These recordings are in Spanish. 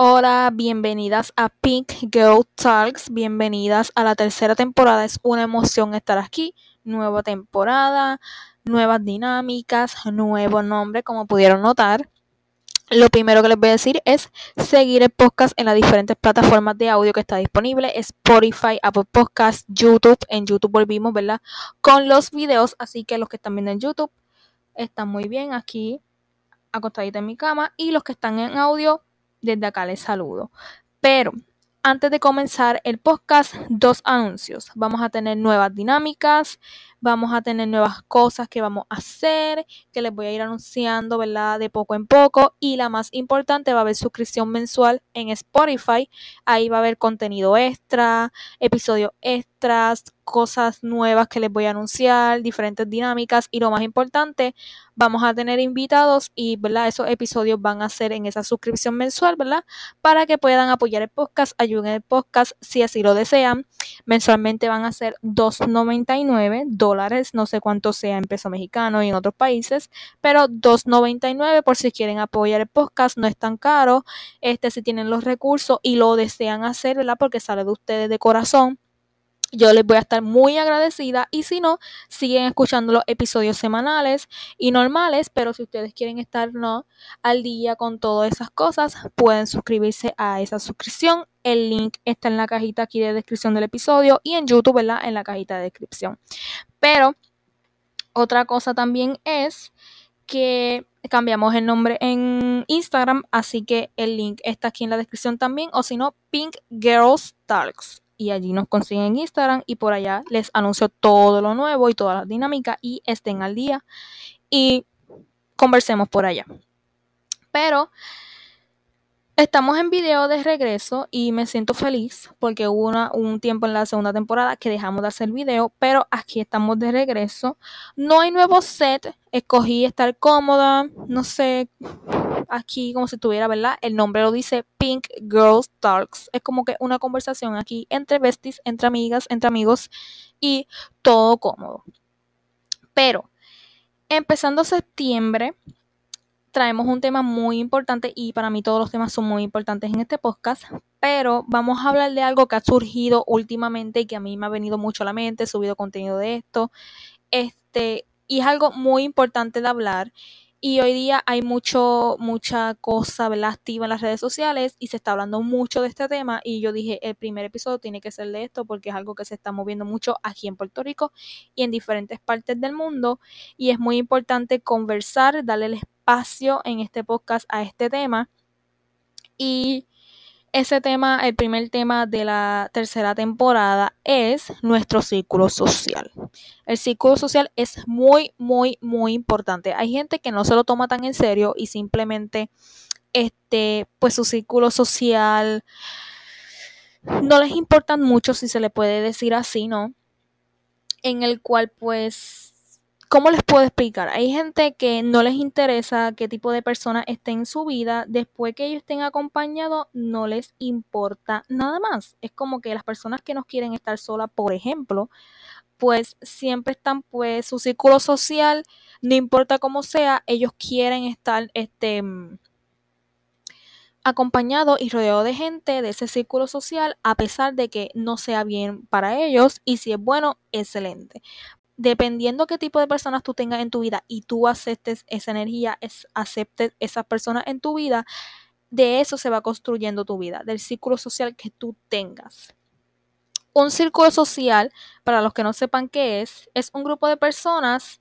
Hola, bienvenidas a Pink Girl Talks, bienvenidas a la tercera temporada. Es una emoción estar aquí. Nueva temporada, nuevas dinámicas, nuevo nombre, como pudieron notar. Lo primero que les voy a decir es seguir el podcast en las diferentes plataformas de audio que está disponible, Spotify, Apple Podcasts, YouTube. En YouTube volvimos, ¿verdad? Con los videos, así que los que están viendo en YouTube están muy bien aquí acostadita en mi cama y los que están en audio desde acá les saludo. Pero antes de comenzar el podcast, dos anuncios. Vamos a tener nuevas dinámicas, vamos a tener nuevas cosas que vamos a hacer, que les voy a ir anunciando, ¿verdad? De poco en poco. Y la más importante, va a haber suscripción mensual en Spotify. Ahí va a haber contenido extra, episodios extras, cosas nuevas que les voy a anunciar, diferentes dinámicas. Y lo más importante, vamos a tener invitados y, ¿verdad? Esos episodios van a ser en esa suscripción mensual, ¿verdad? Para que puedan apoyar el podcast, ayuden el podcast si así lo desean. Mensualmente van a ser 2.99 dólares, no sé cuánto sea en peso mexicano y en otros países, pero 2.99 por si quieren apoyar el podcast, no es tan caro. Este si tienen los recursos y lo desean hacer, ¿verdad? Porque sale de ustedes de corazón yo les voy a estar muy agradecida y si no, siguen escuchando los episodios semanales y normales, pero si ustedes quieren estar no al día con todas esas cosas, pueden suscribirse a esa suscripción. El link está en la cajita aquí de descripción del episodio y en YouTube, ¿verdad? En la cajita de descripción. Pero otra cosa también es que cambiamos el nombre en Instagram, así que el link está aquí en la descripción también, o si no, Pink Girls Talks y allí nos consiguen en Instagram y por allá les anuncio todo lo nuevo y todas las dinámicas y estén al día y conversemos por allá. Pero estamos en video de regreso y me siento feliz porque hubo un tiempo en la segunda temporada que dejamos de hacer video, pero aquí estamos de regreso. No hay nuevo set, escogí estar cómoda, no sé, aquí como si tuviera, ¿verdad? El nombre lo dice Pink Girls Talks. Es como que una conversación aquí entre besties, entre amigas, entre amigos y todo cómodo. Pero, empezando septiembre, traemos un tema muy importante y para mí todos los temas son muy importantes en este podcast, pero vamos a hablar de algo que ha surgido últimamente y que a mí me ha venido mucho a la mente, he subido contenido de esto, este, y es algo muy importante de hablar y hoy día hay mucho, mucha cosa ¿verdad? en las redes sociales y se está hablando mucho de este tema. Y yo dije, el primer episodio tiene que ser de esto porque es algo que se está moviendo mucho aquí en Puerto Rico y en diferentes partes del mundo. Y es muy importante conversar, darle el espacio en este podcast a este tema. Y ese tema, el primer tema de la tercera temporada es nuestro círculo social. El círculo social es muy, muy, muy importante. Hay gente que no se lo toma tan en serio y simplemente, este, pues su círculo social no les importa mucho si se le puede decir así, ¿no? En el cual pues ¿Cómo les puedo explicar? Hay gente que no les interesa qué tipo de persona esté en su vida. Después que ellos estén acompañados, no les importa nada más. Es como que las personas que no quieren estar solas, por ejemplo, pues siempre están, pues, su círculo social, no importa cómo sea, ellos quieren estar, este, acompañado y rodeado de gente de ese círculo social a pesar de que no sea bien para ellos y si es bueno, excelente dependiendo qué tipo de personas tú tengas en tu vida y tú aceptes esa energía, aceptes esas personas en tu vida, de eso se va construyendo tu vida, del círculo social que tú tengas. Un círculo social, para los que no sepan qué es, es un grupo de personas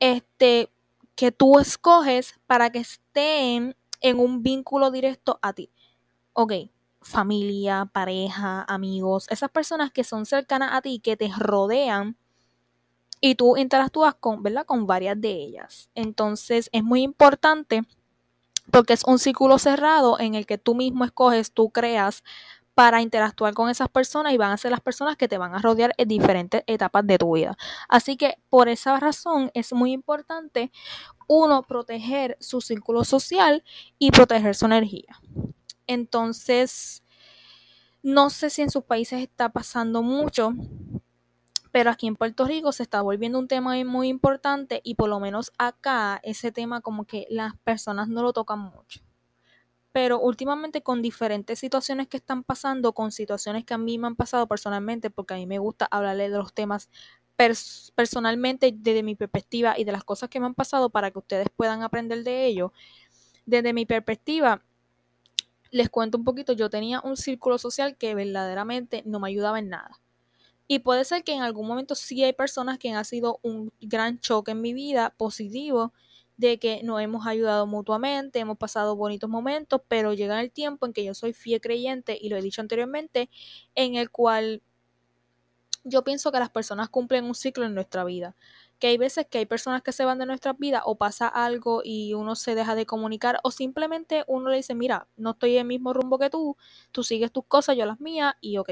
este, que tú escoges para que estén en un vínculo directo a ti. Ok, familia, pareja, amigos, esas personas que son cercanas a ti, que te rodean y tú interactúas con, ¿verdad? con varias de ellas. Entonces es muy importante porque es un círculo cerrado en el que tú mismo escoges, tú creas para interactuar con esas personas y van a ser las personas que te van a rodear en diferentes etapas de tu vida. Así que por esa razón es muy importante uno proteger su círculo social y proteger su energía. Entonces, no sé si en sus países está pasando mucho, pero aquí en Puerto Rico se está volviendo un tema muy importante y por lo menos acá ese tema como que las personas no lo tocan mucho. pero últimamente con diferentes situaciones que están pasando, con situaciones que a mí me han pasado personalmente, porque a mí me gusta hablarle de los temas personalmente desde mi perspectiva y de las cosas que me han pasado para que ustedes puedan aprender de ello. Desde mi perspectiva, les cuento un poquito, yo tenía un círculo social que verdaderamente no me ayudaba en nada. Y puede ser que en algún momento sí hay personas que han sido un gran choque en mi vida positivo, de que nos hemos ayudado mutuamente, hemos pasado bonitos momentos, pero llega el tiempo en que yo soy fiel creyente, y lo he dicho anteriormente, en el cual yo pienso que las personas cumplen un ciclo en nuestra vida. Que hay veces que hay personas que se van de nuestra vida o pasa algo y uno se deja de comunicar o simplemente uno le dice, mira, no estoy en el mismo rumbo que tú, tú sigues tus cosas, yo las mías y ok.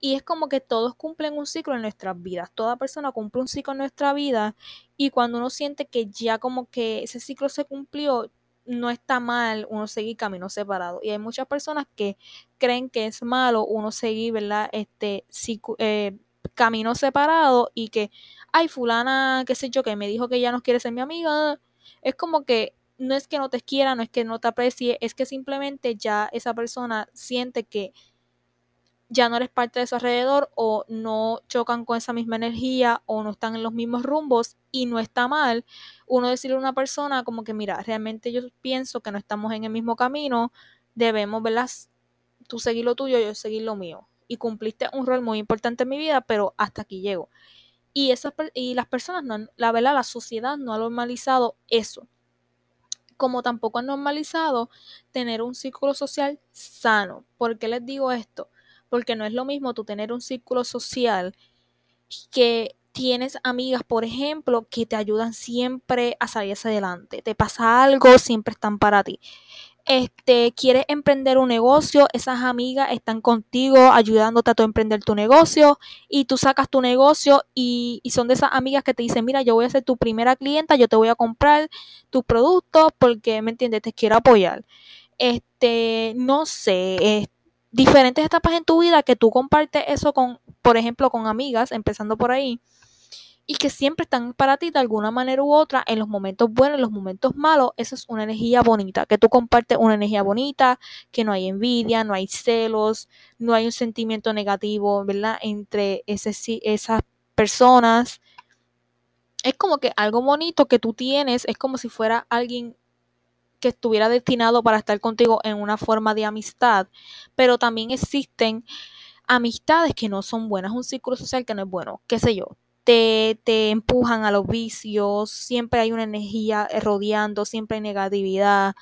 Y es como que todos cumplen un ciclo en nuestras vidas. Toda persona cumple un ciclo en nuestra vida y cuando uno siente que ya como que ese ciclo se cumplió, no está mal uno seguir camino separado. Y hay muchas personas que creen que es malo uno seguir, ¿verdad? Este eh, camino separado y que, ay, fulana, qué sé yo, que me dijo que ya no quiere ser mi amiga. Es como que no es que no te quiera, no es que no te aprecie, es que simplemente ya esa persona siente que ya no eres parte de su alrededor o no chocan con esa misma energía o no están en los mismos rumbos y no está mal uno decirle a una persona como que mira, realmente yo pienso que no estamos en el mismo camino, debemos, ¿verdad? Tú seguir lo tuyo, yo seguir lo mío. Y cumpliste un rol muy importante en mi vida, pero hasta aquí llego. Y, esas, y las personas, no, la verdad, la sociedad no ha normalizado eso. Como tampoco ha normalizado tener un círculo social sano. ¿Por qué les digo esto? Porque no es lo mismo tú tener un círculo social que tienes amigas, por ejemplo, que te ayudan siempre a salir hacia adelante. Te pasa algo, siempre están para ti. Este, quieres emprender un negocio, esas amigas están contigo ayudándote a tu emprender tu negocio y tú sacas tu negocio y, y, son de esas amigas que te dicen, mira, yo voy a ser tu primera clienta, yo te voy a comprar tus productos porque, ¿me entiendes? Te quiero apoyar. Este, no sé, este, diferentes etapas en tu vida que tú compartes eso con, por ejemplo, con amigas, empezando por ahí, y que siempre están para ti de alguna manera u otra en los momentos buenos, en los momentos malos, eso es una energía bonita, que tú compartes una energía bonita, que no hay envidia, no hay celos, no hay un sentimiento negativo, ¿verdad? Entre esas personas. Es como que algo bonito que tú tienes, es como si fuera alguien que estuviera destinado para estar contigo en una forma de amistad, pero también existen amistades que no son buenas, un círculo social que no es bueno, qué sé yo, te, te empujan a los vicios, siempre hay una energía rodeando, siempre hay negatividad,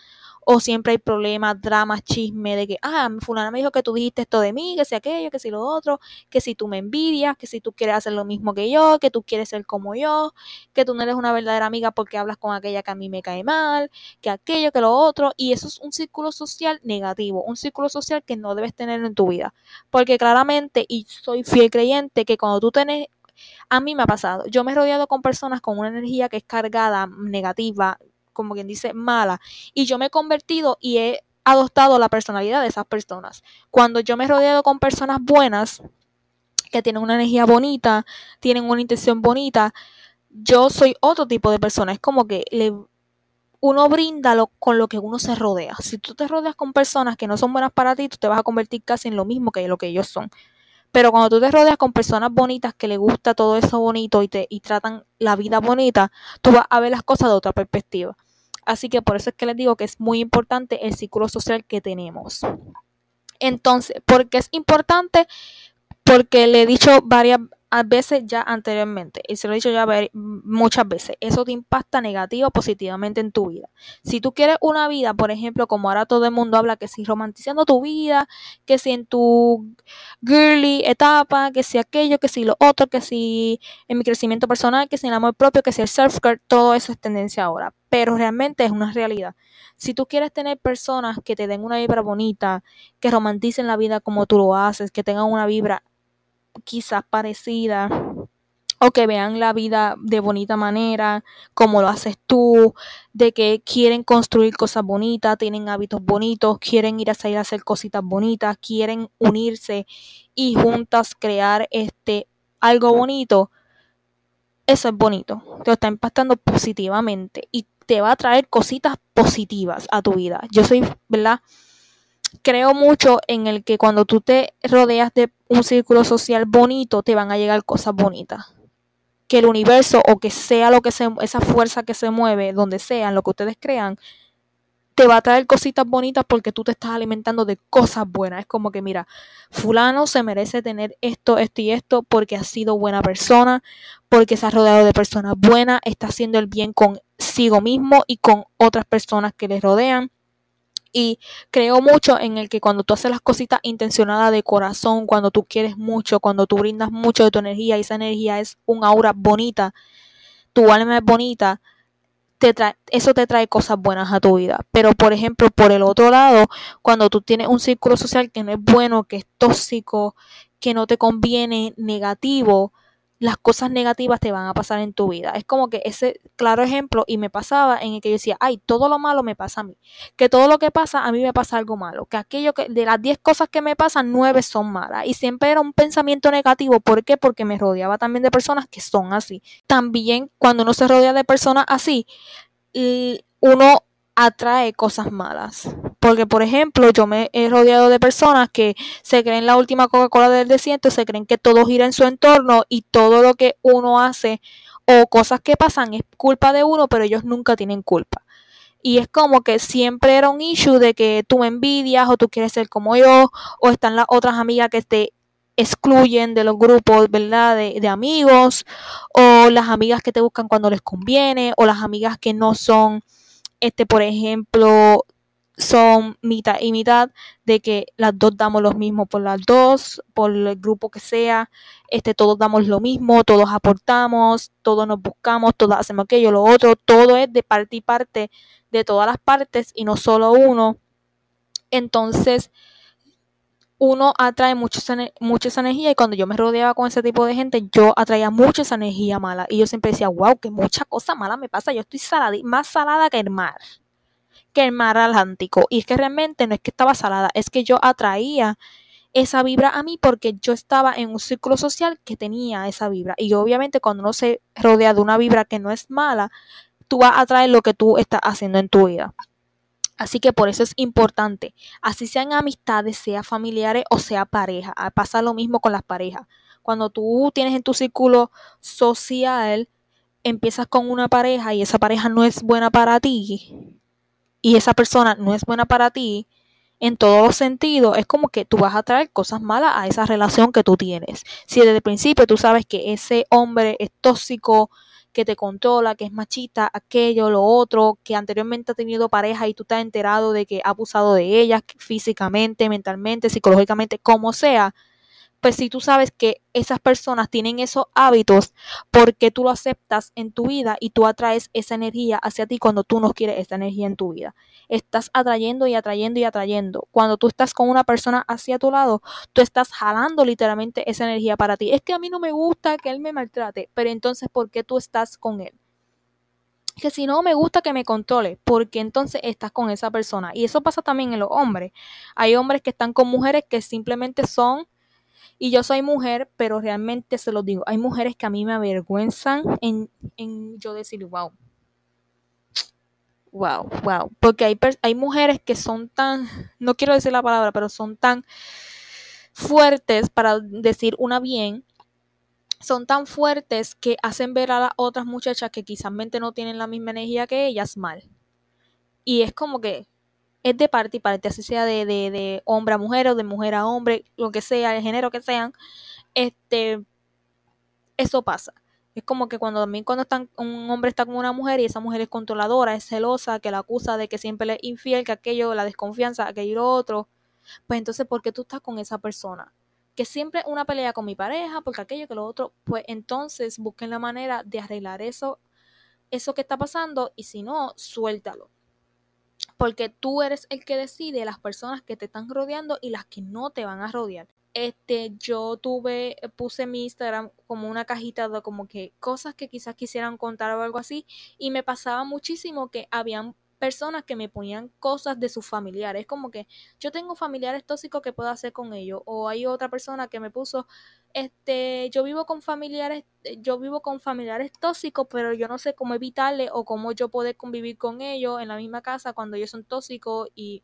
o siempre hay problemas, dramas, chisme de que, ah, fulana me dijo que tú dijiste esto de mí, que si aquello, que si lo otro, que si tú me envidias, que si tú quieres hacer lo mismo que yo, que tú quieres ser como yo, que tú no eres una verdadera amiga porque hablas con aquella que a mí me cae mal, que aquello, que lo otro, y eso es un círculo social negativo, un círculo social que no debes tener en tu vida, porque claramente, y soy fiel creyente, que cuando tú tenés a mí me ha pasado. Yo me he rodeado con personas con una energía que es cargada, negativa, como quien dice, mala. Y yo me he convertido y he adoptado la personalidad de esas personas. Cuando yo me he rodeado con personas buenas, que tienen una energía bonita, tienen una intención bonita, yo soy otro tipo de persona. Es como que uno brinda con lo que uno se rodea. Si tú te rodeas con personas que no son buenas para ti, tú te vas a convertir casi en lo mismo que lo que ellos son. Pero cuando tú te rodeas con personas bonitas que les gusta todo eso bonito y te y tratan la vida bonita, tú vas a ver las cosas de otra perspectiva. Así que por eso es que les digo que es muy importante el círculo social que tenemos. Entonces, ¿por qué es importante? Porque le he dicho varias veces ya anteriormente, y se lo he dicho ya muchas veces, eso te impacta negativo o positivamente en tu vida. Si tú quieres una vida, por ejemplo, como ahora todo el mundo habla, que si romantizando tu vida, que si en tu girly etapa, que si aquello, que si lo otro, que si en mi crecimiento personal, que si el amor propio, que si el self-care, todo eso es tendencia ahora, pero realmente es una realidad. Si tú quieres tener personas que te den una vibra bonita, que romanticen la vida como tú lo haces, que tengan una vibra quizás parecida o que vean la vida de bonita manera, como lo haces tú, de que quieren construir cosas bonitas, tienen hábitos bonitos, quieren ir a salir a hacer cositas bonitas, quieren unirse y juntas crear este algo bonito. Eso es bonito, te está impactando positivamente y te va a traer cositas positivas a tu vida. Yo soy, ¿verdad? Creo mucho en el que cuando tú te rodeas de un círculo social bonito, te van a llegar cosas bonitas. Que el universo o que sea lo que se, esa fuerza que se mueve, donde sea, lo que ustedes crean, te va a traer cositas bonitas porque tú te estás alimentando de cosas buenas. Es como que, mira, fulano se merece tener esto, esto y esto porque ha sido buena persona, porque se ha rodeado de personas buenas, está haciendo el bien consigo mismo y con otras personas que le rodean. Y creo mucho en el que cuando tú haces las cositas intencionadas de corazón, cuando tú quieres mucho, cuando tú brindas mucho de tu energía y esa energía es un aura bonita, tu alma es bonita, te trae, eso te trae cosas buenas a tu vida. Pero, por ejemplo, por el otro lado, cuando tú tienes un círculo social que no es bueno, que es tóxico, que no te conviene, negativo, las cosas negativas te van a pasar en tu vida. Es como que ese claro ejemplo y me pasaba en el que yo decía, ay, todo lo malo me pasa a mí. Que todo lo que pasa a mí me pasa algo malo. Que aquello que de las 10 cosas que me pasan, 9 son malas. Y siempre era un pensamiento negativo. ¿Por qué? Porque me rodeaba también de personas que son así. También cuando uno se rodea de personas así, uno atrae cosas malas. Porque, por ejemplo, yo me he rodeado de personas que se creen la última Coca-Cola del desierto, se creen que todo gira en su entorno y todo lo que uno hace o cosas que pasan es culpa de uno, pero ellos nunca tienen culpa. Y es como que siempre era un issue de que tú me envidias o tú quieres ser como yo, o están las otras amigas que te excluyen de los grupos, ¿verdad? De, de, amigos, o las amigas que te buscan cuando les conviene, o las amigas que no son este, por ejemplo, son mitad y mitad de que las dos damos lo mismo por las dos, por el grupo que sea, este, todos damos lo mismo, todos aportamos, todos nos buscamos, todos hacemos aquello, lo otro, todo es de parte y parte de todas las partes y no solo uno. Entonces, uno atrae mucho mucha esa energía y cuando yo me rodeaba con ese tipo de gente, yo atraía mucha esa energía mala. Y yo siempre decía, wow, que mucha cosa mala me pasa. Yo estoy salada, más salada que el mar, que el mar Atlántico. Y es que realmente no es que estaba salada, es que yo atraía esa vibra a mí porque yo estaba en un círculo social que tenía esa vibra. Y obviamente cuando uno se rodea de una vibra que no es mala, tú vas a atraer lo que tú estás haciendo en tu vida. Así que por eso es importante, así sean amistades, sea familiares o sea pareja. Ah, pasa lo mismo con las parejas. Cuando tú tienes en tu círculo social, empiezas con una pareja y esa pareja no es buena para ti y esa persona no es buena para ti, en todos los sentidos, es como que tú vas a traer cosas malas a esa relación que tú tienes. Si desde el principio tú sabes que ese hombre es tóxico, que te controla, que es machista, aquello, lo otro, que anteriormente ha tenido pareja y tú te has enterado de que ha abusado de ella físicamente, mentalmente, psicológicamente, como sea, pues si tú sabes que esas personas tienen esos hábitos, porque tú lo aceptas en tu vida y tú atraes esa energía hacia ti cuando tú no quieres esa energía en tu vida. Estás atrayendo y atrayendo y atrayendo. Cuando tú estás con una persona hacia tu lado, tú estás jalando literalmente esa energía para ti. Es que a mí no me gusta que él me maltrate, pero entonces, ¿por qué tú estás con él? que si no me gusta que me controle, porque entonces estás con esa persona. Y eso pasa también en los hombres. Hay hombres que están con mujeres que simplemente son y yo soy mujer, pero realmente se lo digo, hay mujeres que a mí me avergüenzan en, en yo decir, wow, wow, wow, porque hay, hay mujeres que son tan, no quiero decir la palabra, pero son tan fuertes para decir una bien, son tan fuertes que hacen ver a las otras muchachas que quizás no tienen la misma energía que ellas mal. Y es como que, es de parte y parte, así sea de, de, de, hombre a mujer o de mujer a hombre, lo que sea, el género que sean, este, eso pasa. Es como que cuando también cuando están, un hombre está con una mujer y esa mujer es controladora, es celosa, que la acusa de que siempre le es infiel, que aquello, la desconfianza, aquello otro, pues entonces, ¿por qué tú estás con esa persona? Que siempre una pelea con mi pareja, porque aquello, que lo otro, pues entonces busquen la manera de arreglar eso, eso que está pasando y si no, suéltalo porque tú eres el que decide las personas que te están rodeando y las que no te van a rodear. Este, yo tuve, puse en mi Instagram como una cajita de como que cosas que quizás quisieran contar o algo así y me pasaba muchísimo que habían personas que me ponían cosas de sus familiares. Como que yo tengo familiares tóxicos que puedo hacer con ellos. O hay otra persona que me puso, este, yo vivo con familiares, yo vivo con familiares tóxicos, pero yo no sé cómo evitarle o cómo yo poder convivir con ellos en la misma casa cuando ellos son tóxicos y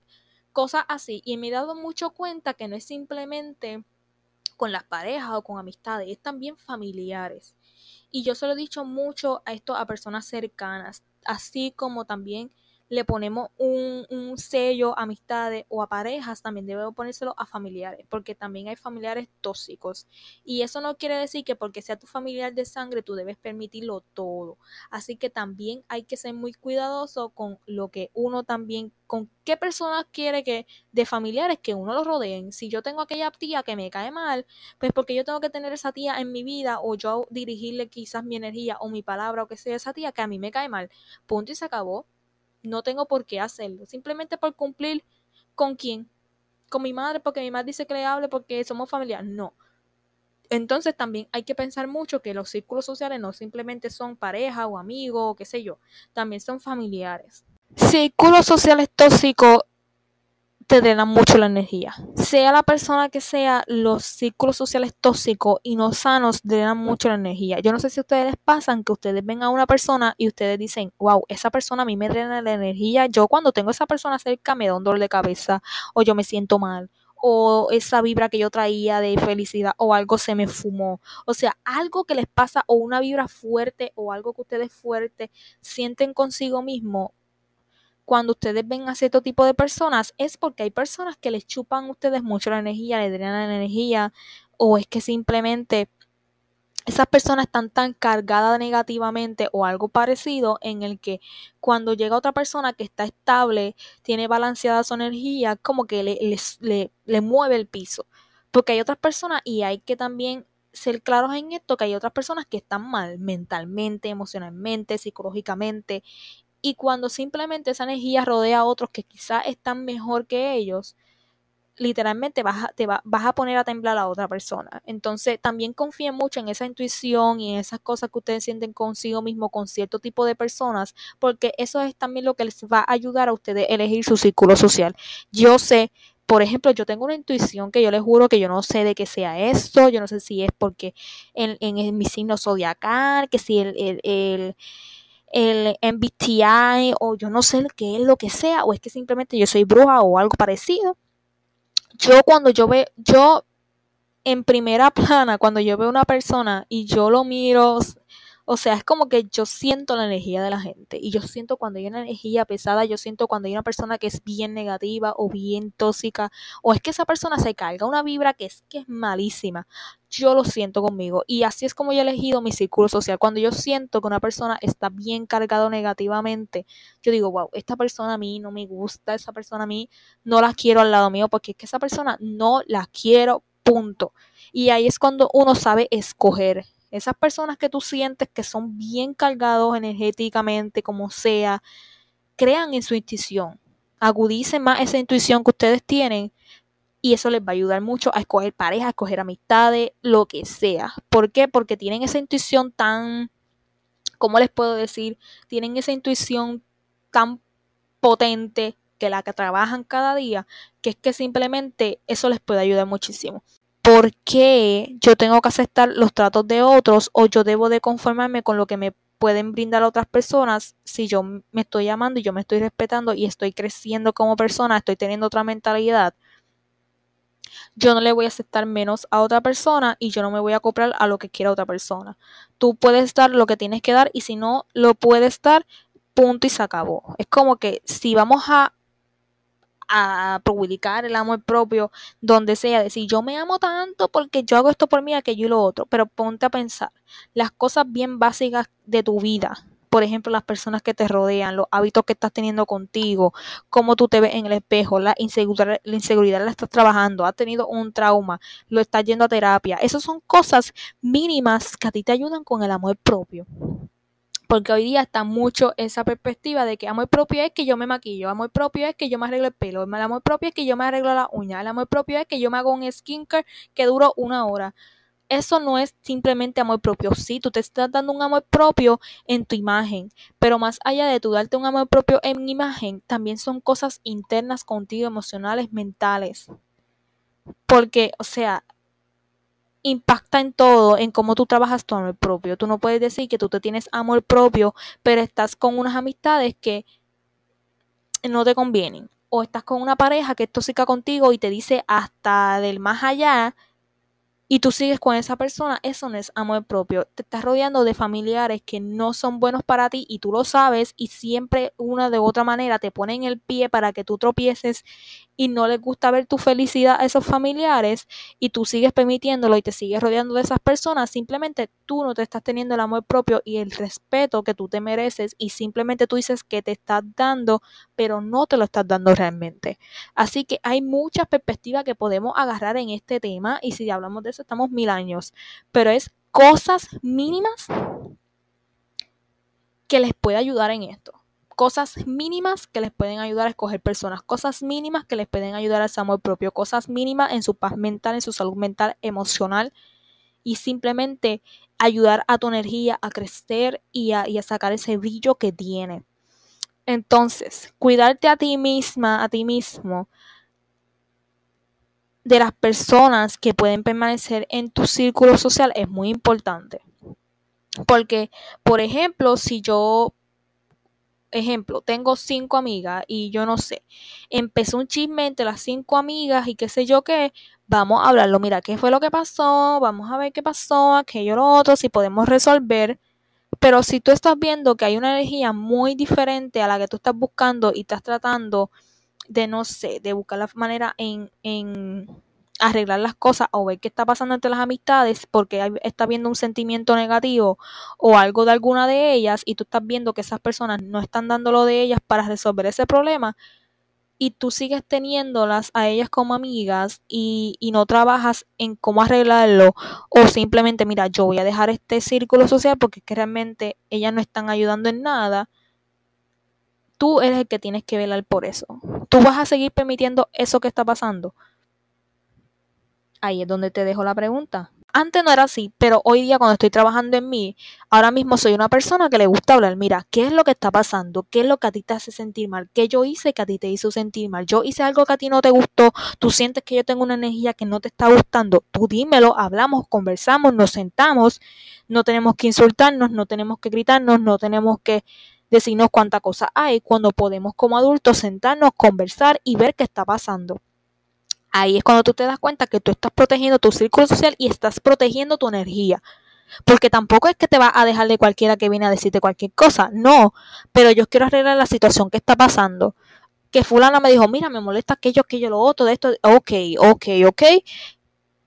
cosas así. Y me he dado mucho cuenta que no es simplemente con las parejas o con amistades, es también familiares. Y yo se lo he dicho mucho a esto a personas cercanas, así como también le ponemos un, un, sello a amistades o a parejas, también debemos ponérselo a familiares, porque también hay familiares tóxicos. Y eso no quiere decir que porque sea tu familiar de sangre tú debes permitirlo todo. Así que también hay que ser muy cuidadoso con lo que uno también, con qué personas quiere que de familiares que uno lo rodeen. Si yo tengo aquella tía que me cae mal, pues porque yo tengo que tener esa tía en mi vida o yo dirigirle quizás mi energía o mi palabra o que sea esa tía que a mí me cae mal. Punto y se acabó no tengo por qué hacerlo. Simplemente por cumplir con quién. Con mi madre, porque mi madre dice que le hable porque somos familiares. No. Entonces también hay que pensar mucho que los círculos sociales no simplemente son pareja o amigos o qué sé yo, también son familiares. Círculos sociales tóxicos te drenan mucho la energía. Sea la persona que sea, los círculos sociales tóxicos y no sanos drenan mucho la energía. Yo no sé si a ustedes les pasan que ustedes ven a una persona y ustedes dicen, wow, esa persona a mí me drena la energía. Yo cuando tengo a esa persona cerca me da un dolor de cabeza o yo me siento mal o esa vibra que yo traía de felicidad o algo se me fumó. O sea, algo que les pasa o una vibra fuerte o algo que ustedes fuerte sienten consigo mismo cuando ustedes ven a cierto tipo de personas es porque hay personas que les chupan a ustedes mucho la energía, le drenan la energía o es que simplemente esas personas están tan cargadas negativamente o algo parecido en el que cuando llega otra persona que está estable, tiene balanceada su energía, como que le, le mueve el piso. Porque hay otras personas y hay que también ser claros en esto, que hay otras personas que están mal mentalmente, emocionalmente, psicológicamente y cuando simplemente esa energía rodea a otros que quizás están mejor que ellos, literalmente vas a, te vas a poner a temblar a otra persona. Entonces, también confíen mucho en esa intuición y en esas cosas que ustedes sienten consigo mismo con cierto tipo de personas, porque eso es también lo que les va a ayudar a ustedes a elegir su círculo social. Yo sé por ejemplo, yo tengo una intuición que yo les juro que yo no sé de qué sea esto, yo no sé si es porque en, en, mi signo zodiacal, que si el el MBTI o yo no sé qué es lo que sea, o es que simplemente yo soy bruja o algo parecido. Yo cuando yo veo, yo en primera plana, cuando yo veo una persona y yo lo miro o sea, es como que yo siento la energía de la gente y yo siento cuando hay una energía pesada, yo siento cuando hay una persona que es bien negativa o bien tóxica o es que esa persona se carga una vibra que es que es malísima. Yo lo siento conmigo y así es como yo he elegido mi círculo social. Cuando yo siento que una persona está bien cargado negativamente, yo digo, wow, esta persona a mí no me gusta, esa persona a mí no la quiero al lado mío porque es que esa persona no la quiero, punto. Y ahí es cuando uno sabe escoger esas personas que tú sientes que son bien cargados energéticamente, como sea, crean en su intuición. Agudicen más esa intuición que ustedes tienen y eso les va a ayudar mucho a escoger pareja, a escoger amistades, lo que sea. ¿Por qué? Porque tienen esa intuición tan, ¿cómo les puedo decir? Tienen esa intuición tan potente que la que trabajan cada día, que es que simplemente eso les puede ayudar muchísimo. ¿Por qué yo tengo que aceptar los tratos de otros o yo debo de conformarme con lo que me pueden brindar otras personas si yo me estoy amando y yo me estoy respetando y estoy creciendo como persona, estoy teniendo otra mentalidad? Yo no le voy a aceptar menos a otra persona y yo no me voy a acoplar a lo que quiera otra persona. Tú puedes dar lo que tienes que dar y si no lo puedes dar, punto y se acabó. Es como que si vamos a a publicar el amor propio donde sea, decir yo me amo tanto porque yo hago esto por mí, aquello y lo otro, pero ponte a pensar las cosas bien básicas de tu vida, por ejemplo, las personas que te rodean, los hábitos que estás teniendo contigo, cómo tú te ves en el espejo, la inseguridad, la inseguridad la estás trabajando, has tenido un trauma, lo estás yendo a terapia. Esas son cosas mínimas que a ti te ayudan con el amor propio porque hoy día está mucho esa perspectiva de que amor propio es que yo me maquillo, amor propio es que yo me arreglo el pelo, el amor propio es que yo me arreglo la uña, el amor propio es que yo me hago un skincare que duro una hora. eso no es simplemente amor propio. Sí, tú te estás dando un amor propio en tu imagen, pero más allá de tú darte un amor propio en imagen, también son cosas internas contigo, emocionales, mentales. Porque, o sea, impacta en todo, en cómo tú trabajas tu amor propio. Tú no puedes decir que tú te tienes amor propio, pero estás con unas amistades que no te convienen. O estás con una pareja que es tóxica contigo y te dice hasta del más allá y tú sigues con esa persona, eso no es amor propio. Te estás rodeando de familiares que no son buenos para ti y tú lo sabes y siempre una de otra manera te ponen el pie para que tú tropieces y no les gusta ver tu felicidad a esos familiares y tú sigues permitiéndolo y te sigues rodeando de esas personas, simplemente tú no te estás teniendo el amor propio y el respeto que tú te mereces y simplemente tú dices que te estás dando, pero no te lo estás dando realmente. Así que hay muchas perspectivas que podemos agarrar en este tema y si hablamos de eso estamos mil años, pero es cosas mínimas que les puede ayudar en esto cosas mínimas que les pueden ayudar a escoger personas, cosas mínimas que les pueden ayudar al amor propio, cosas mínimas en su paz mental, en su salud mental, emocional y simplemente ayudar a tu energía a crecer y a, y a sacar ese brillo que tiene. Entonces, cuidarte a ti misma, a ti mismo, de las personas que pueden permanecer en tu círculo social es muy importante. Porque, por ejemplo, si yo ejemplo, tengo cinco amigas y yo no sé, empezó un chisme entre las cinco amigas y qué sé yo qué, vamos a hablarlo, mira, qué fue lo que pasó, vamos a ver qué pasó, aquello, lo otro, si podemos resolver. Pero si tú estás viendo que hay una energía muy diferente a la que tú estás buscando y estás tratando de, no sé, de buscar la manera en, en arreglar las cosas o ver qué está pasando entre las amistades porque está viendo un sentimiento negativo o algo de alguna de ellas y tú estás viendo que esas personas no están dando lo de ellas para resolver ese problema y tú sigues teniéndolas a ellas como amigas y, y no trabajas en cómo arreglarlo o simplemente mira yo voy a dejar este círculo social porque es que realmente ellas no están ayudando en nada tú eres el que tienes que velar por eso. Tú vas a seguir permitiendo eso que está pasando ahí es donde te dejo la pregunta. Antes no era así, pero hoy día cuando estoy trabajando en mí, ahora mismo soy una persona que le gusta hablar. Mira, ¿qué es lo que está pasando? ¿Qué es lo que a ti te hace sentir mal? ¿Qué yo hice que a ti te hizo sentir mal? Yo hice algo que a ti no te gustó. Tú sientes que yo tengo una energía que no te está gustando. Tú dímelo, hablamos, conversamos, nos sentamos. No tenemos que insultarnos, no tenemos que gritarnos, no tenemos que decirnos cuánta cosa hay cuando podemos como adultos sentarnos, conversar y ver qué está pasando ahí es cuando tú te das cuenta que tú estás protegiendo tu círculo social y estás protegiendo tu energía. Porque tampoco es que te va a dejar de cualquiera que viene a decirte cualquier cosa, no, pero yo quiero arreglar la situación que está pasando. Que fulana me dijo, mira, me molesta aquello, aquello, lo otro, de esto, ok, ok, ok,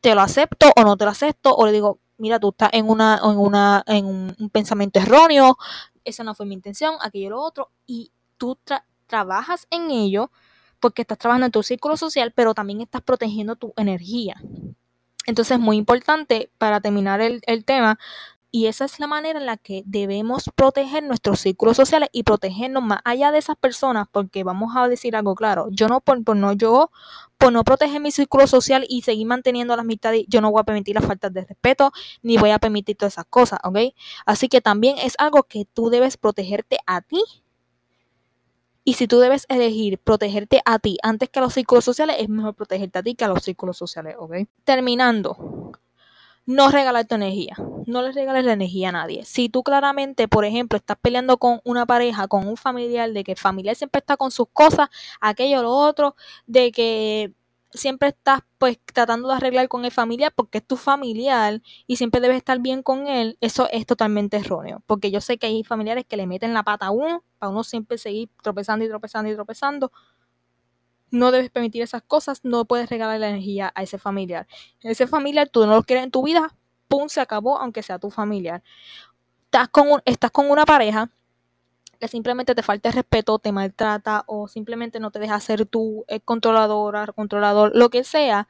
te lo acepto o no te lo acepto, o le digo, mira, tú estás en una, en una, en un, pensamiento erróneo, esa no fue mi intención, aquello, lo otro, y tú trabajas en ello, porque estás trabajando en tu círculo social, pero también estás protegiendo tu energía. Entonces es muy importante para terminar el, tema y esa es la manera en la que debemos proteger nuestros círculos sociales y protegernos más allá de esas personas, porque vamos a decir algo claro, yo no por, no yo por no proteger mi círculo social y seguir manteniendo las mitades, yo no voy a permitir las faltas de respeto ni voy a permitir todas esas cosas, ¿ok? Así que también es algo que tú debes protegerte a ti y si tú debes elegir protegerte a ti antes que a los círculos sociales, es mejor protegerte a ti que a los círculos sociales, ¿ok? Terminando, no regalar tu energía. No le regales la energía a nadie. Si tú claramente, por ejemplo, estás peleando con una pareja, con un familiar, de que el familiar siempre está con sus cosas, aquello, lo otro, de que siempre estás pues tratando de arreglar con el familiar porque es tu familiar y siempre debes estar bien con él, eso es totalmente erróneo. Porque yo sé que hay familiares que le meten la pata a uno, para uno siempre seguir tropezando y tropezando y tropezando. No debes permitir esas cosas, no puedes regalar la energía a ese familiar. Ese familiar tú no lo quieres en tu vida, pum, se acabó, aunque sea tu familiar. Estás con, estás con una pareja simplemente te falta respeto, te maltrata o simplemente no te deja ser tú el controladora, controlador, lo que sea,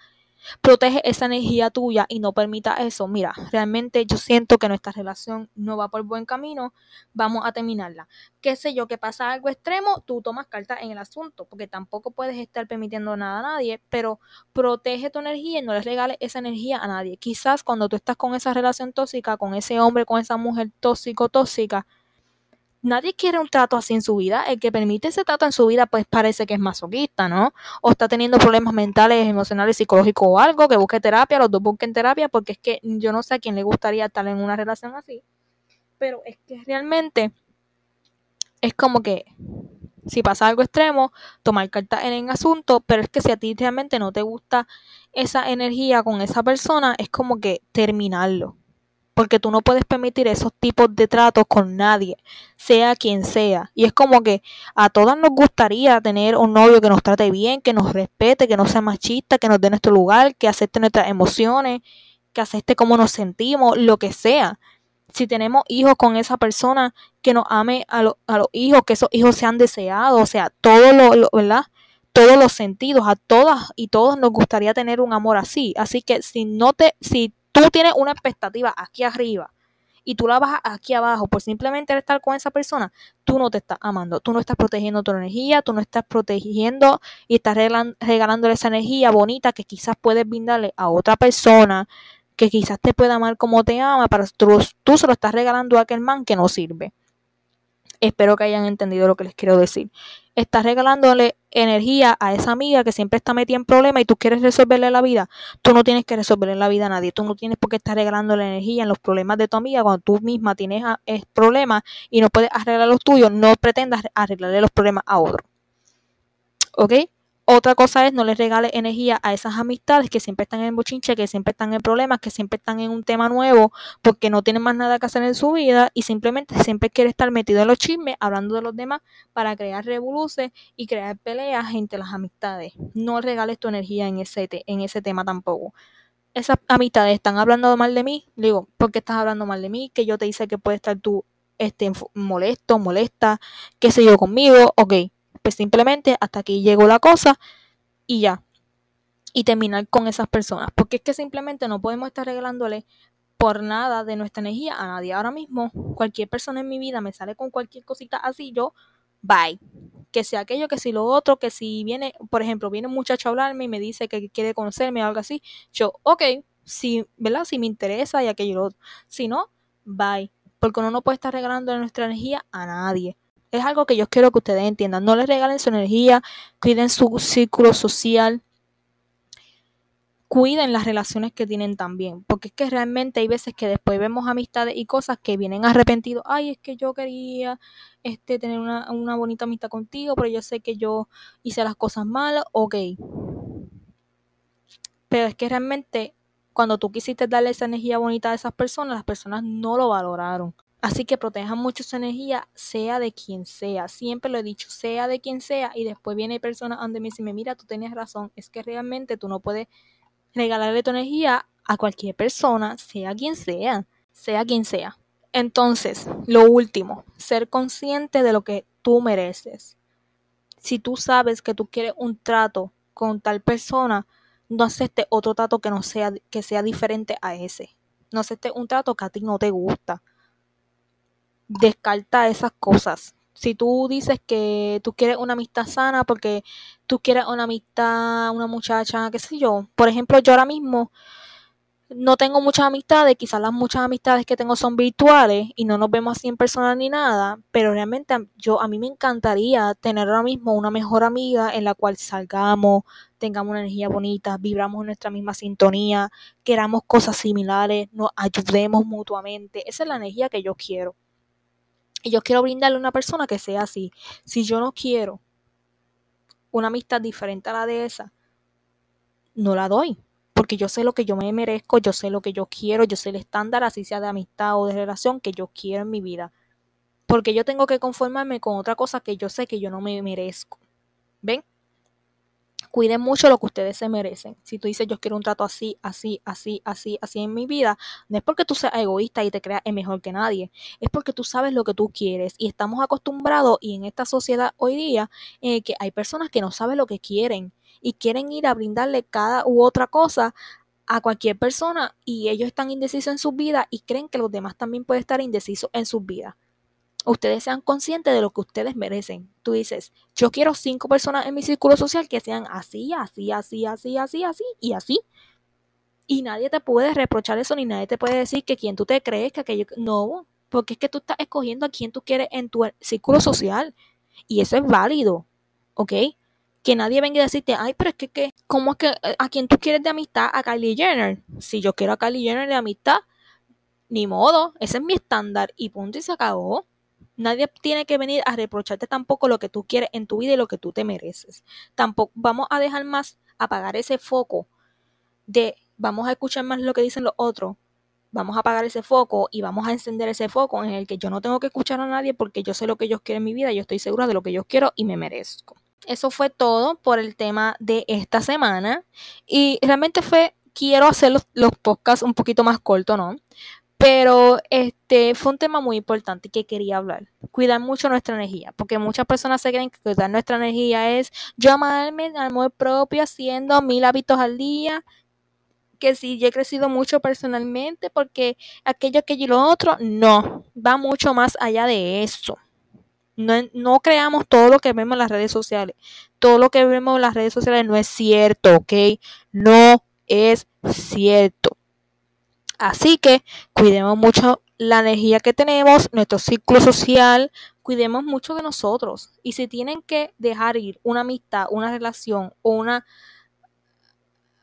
protege esa energía tuya y no permita eso, mira, realmente yo siento que nuestra relación no va por buen camino, vamos a terminarla. Qué sé yo, que pasa algo extremo, tú tomas carta en el asunto, porque tampoco puedes estar permitiendo nada a nadie, pero protege tu energía y no le regales esa energía a nadie. Quizás cuando tú estás con esa relación tóxica, con ese hombre, con esa mujer tóxico, tóxica, nadie quiere un trato así en su vida. El que permite ese trato en su vida, pues parece que es masoquista, ¿no? O está teniendo problemas mentales, emocionales, psicológicos o algo, que busque terapia, los dos busquen terapia, porque es que yo no sé a quién le gustaría estar en una relación así. Pero es que realmente es como que si pasa algo extremo, tomar carta en el asunto, pero es que si a ti realmente no te gusta esa energía con esa persona, es como que terminarlo porque tú no puedes permitir esos tipos de tratos con nadie, sea quien sea. Y es como que a todas nos gustaría tener un novio que nos trate bien, que nos respete, que no sea machista, que nos dé nuestro lugar, que acepte nuestras emociones, que acepte cómo nos sentimos, lo que sea. Si tenemos hijos con esa persona, que nos ame a, a los hijos, que esos hijos sean deseados, o sea, todo lo, ¿verdad? Todos los sentidos, a todas y todos nos gustaría tener un amor así. Así que si no te, si tú tienes una expectativa aquí arriba y tú la bajas aquí abajo por simplemente estar con esa persona, tú no te estás amando, tú no estás protegiendo tu energía, tú no estás protegiendo y estás regalándole esa energía bonita que quizás puedes brindarle a otra persona que quizás te pueda amar como te ama, pero tú, tú se lo estás regalando a aquel man que no sirve. Espero que hayan entendido lo que les quiero decir. Estás regalándole energía a esa amiga que siempre está metida en problemas y tú quieres resolverle la vida. Tú no tienes que resolverle la vida a nadie. Tú no tienes por qué estar regalándole energía en los problemas de tu amiga cuando tú misma tienes problemas y no puedes arreglar los tuyos. No pretendas arreglarle los problemas a otro. ¿Ok? Otra cosa es no les regales energía a esas amistades que siempre están en bochinche, que siempre están en problemas, que siempre están en un tema nuevo porque no tienen más nada que hacer en su vida y simplemente siempre quiere estar metido en los chismes, hablando de los demás para crear revoluciones y crear peleas entre las amistades. No regales tu energía en ese, en ese tema tampoco. Esas amistades están hablando mal de mí. Digo, ¿por qué estás hablando mal de mí? Que yo te dice que puede estar tú este, molesto, molesta, qué sé yo conmigo. Ok, pues simplemente hasta aquí llegó la cosa y ya. Y terminar con esas personas. Porque es que simplemente no podemos estar regalándole por nada de nuestra energía a nadie. Ahora mismo, cualquier persona en mi vida me sale con cualquier cosita así, yo, bye. Que sea aquello, que si lo otro, que si viene, por ejemplo, viene un muchacho a hablarme y me dice que quiere conocerme o algo así, yo, ok, si, ¿verdad? Si me interesa y aquello lo otro. Si no, bye. Porque uno no puede estar regalando nuestra energía a nadie. Es algo que yo quiero que ustedes entiendan. No les regalen su energía, cuiden su círculo social, cuiden las relaciones que tienen también. Porque es que realmente hay veces que después vemos amistades y cosas que vienen arrepentidos. Ay, es que yo quería este, tener una, una bonita amistad contigo, pero yo sé que yo hice las cosas malas. Ok. Pero es que realmente cuando tú quisiste darle esa energía bonita a esas personas, las personas no lo valoraron. Así que protejan mucho su energía, sea de quien sea. Siempre lo he dicho, sea de quien sea. Y después viene personas donde me dicen, mira, tú tenías razón. Es que realmente tú no puedes regalarle tu energía a cualquier persona, sea quien sea, sea quien sea. Entonces, lo último, ser consciente de lo que tú mereces. Si tú sabes que tú quieres un trato con tal persona, no aceptes otro trato que no sea que sea diferente a ese. No aceptes un trato que a ti no te gusta descarta esas cosas. Si tú dices que tú quieres una amistad sana porque tú quieres una amistad, una muchacha, qué sé yo. Por ejemplo, yo ahora mismo no tengo muchas amistades, quizás las muchas amistades que tengo son virtuales y no nos vemos así en persona ni nada, pero realmente yo a mí me encantaría tener ahora mismo una mejor amiga en la cual salgamos, tengamos una energía bonita, vibramos en nuestra misma sintonía, queramos cosas similares, nos ayudemos mutuamente. Esa es la energía que yo quiero. Y yo quiero brindarle a una persona que sea así. Si yo no quiero una amistad diferente a la de esa, no la doy. Porque yo sé lo que yo me merezco, yo sé lo que yo quiero, yo sé el estándar, así sea de amistad o de relación, que yo quiero en mi vida. Porque yo tengo que conformarme con otra cosa que yo sé que yo no me merezco. ¿Ven? Cuiden mucho lo que ustedes se merecen. Si tú dices yo quiero un trato así, así, así, así, así en mi vida, no es porque tú seas egoísta y te creas mejor que nadie, es porque tú sabes lo que tú quieres y estamos acostumbrados y en esta sociedad hoy día eh, que hay personas que no saben lo que quieren y quieren ir a brindarle cada u otra cosa a cualquier persona y ellos están indecisos en su vida y creen que los demás también pueden estar indecisos en sus vidas. Ustedes sean conscientes de lo que ustedes merecen. Tú dices, yo quiero cinco personas en mi círculo social que sean así, así, así, así, así, así y así. Y nadie te puede reprochar eso, ni nadie te puede decir que quien tú te crees, que aquello... No, porque es que tú estás escogiendo a quien tú quieres en tu círculo social. Y eso es válido, ¿ok? Que nadie venga a decirte, ay, pero es que, que ¿cómo es que eh, a quien tú quieres de amistad? A Kylie Jenner. Si yo quiero a Kylie Jenner de amistad, ni modo, ese es mi estándar y punto y se acabó. Nadie tiene que venir a reprocharte tampoco lo que tú quieres en tu vida y lo que tú te mereces. Tampoco vamos a dejar más apagar ese foco de vamos a escuchar más lo que dicen los otros, vamos a apagar ese foco y vamos a encender ese foco en el que yo no tengo que escuchar a nadie porque yo sé lo que ellos quieren en mi vida, yo estoy segura de lo que yo quiero y me merezco. Eso fue todo por el tema de esta semana y realmente fue, quiero hacer los, los podcasts un poquito más cortos, ¿no? Pero este fue un tema muy importante que quería hablar. Cuidar mucho nuestra energía, porque muchas personas se creen que cuidar nuestra energía es yo amarme, amor propio, haciendo mil hábitos al día, que si yo he crecido mucho personalmente porque aquello, aquello y lo otro, no, va mucho más allá de eso. No, no, creamos todo lo que vemos en las redes sociales. Todo lo que vemos en las redes sociales no es cierto, ¿ok? No es cierto. Así que cuidemos mucho la energía que tenemos, nuestro ciclo social, cuidemos mucho de nosotros. Y si tienen que dejar ir una amistad, una relación o una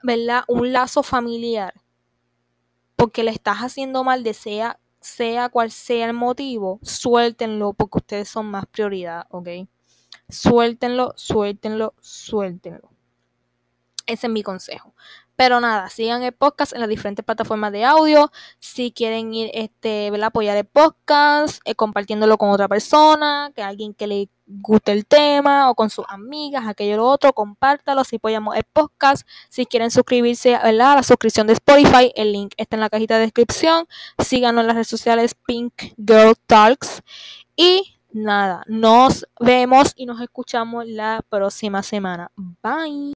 ¿verdad? Un lazo familiar, porque le estás haciendo mal, desea, sea cual sea el motivo, suéltenlo porque ustedes son más prioridad, ¿ok? Suéltenlo, suéltenlo, suéltenlo. Ese es mi consejo. Pero nada, sigan el podcast en las diferentes plataformas de audio. Si quieren ir, este, apoyar el podcast, eh, compartiéndolo con otra persona, que alguien que le guste el tema, o con sus amigas, aquello lo otro, compártalo si apoyamos el podcast. Si quieren suscribirse ¿verdad? a la suscripción de Spotify, el link está en la cajita de descripción. Síganos en las redes sociales Pink Girl Talks. Y nada, nos vemos y nos escuchamos la próxima semana. Bye.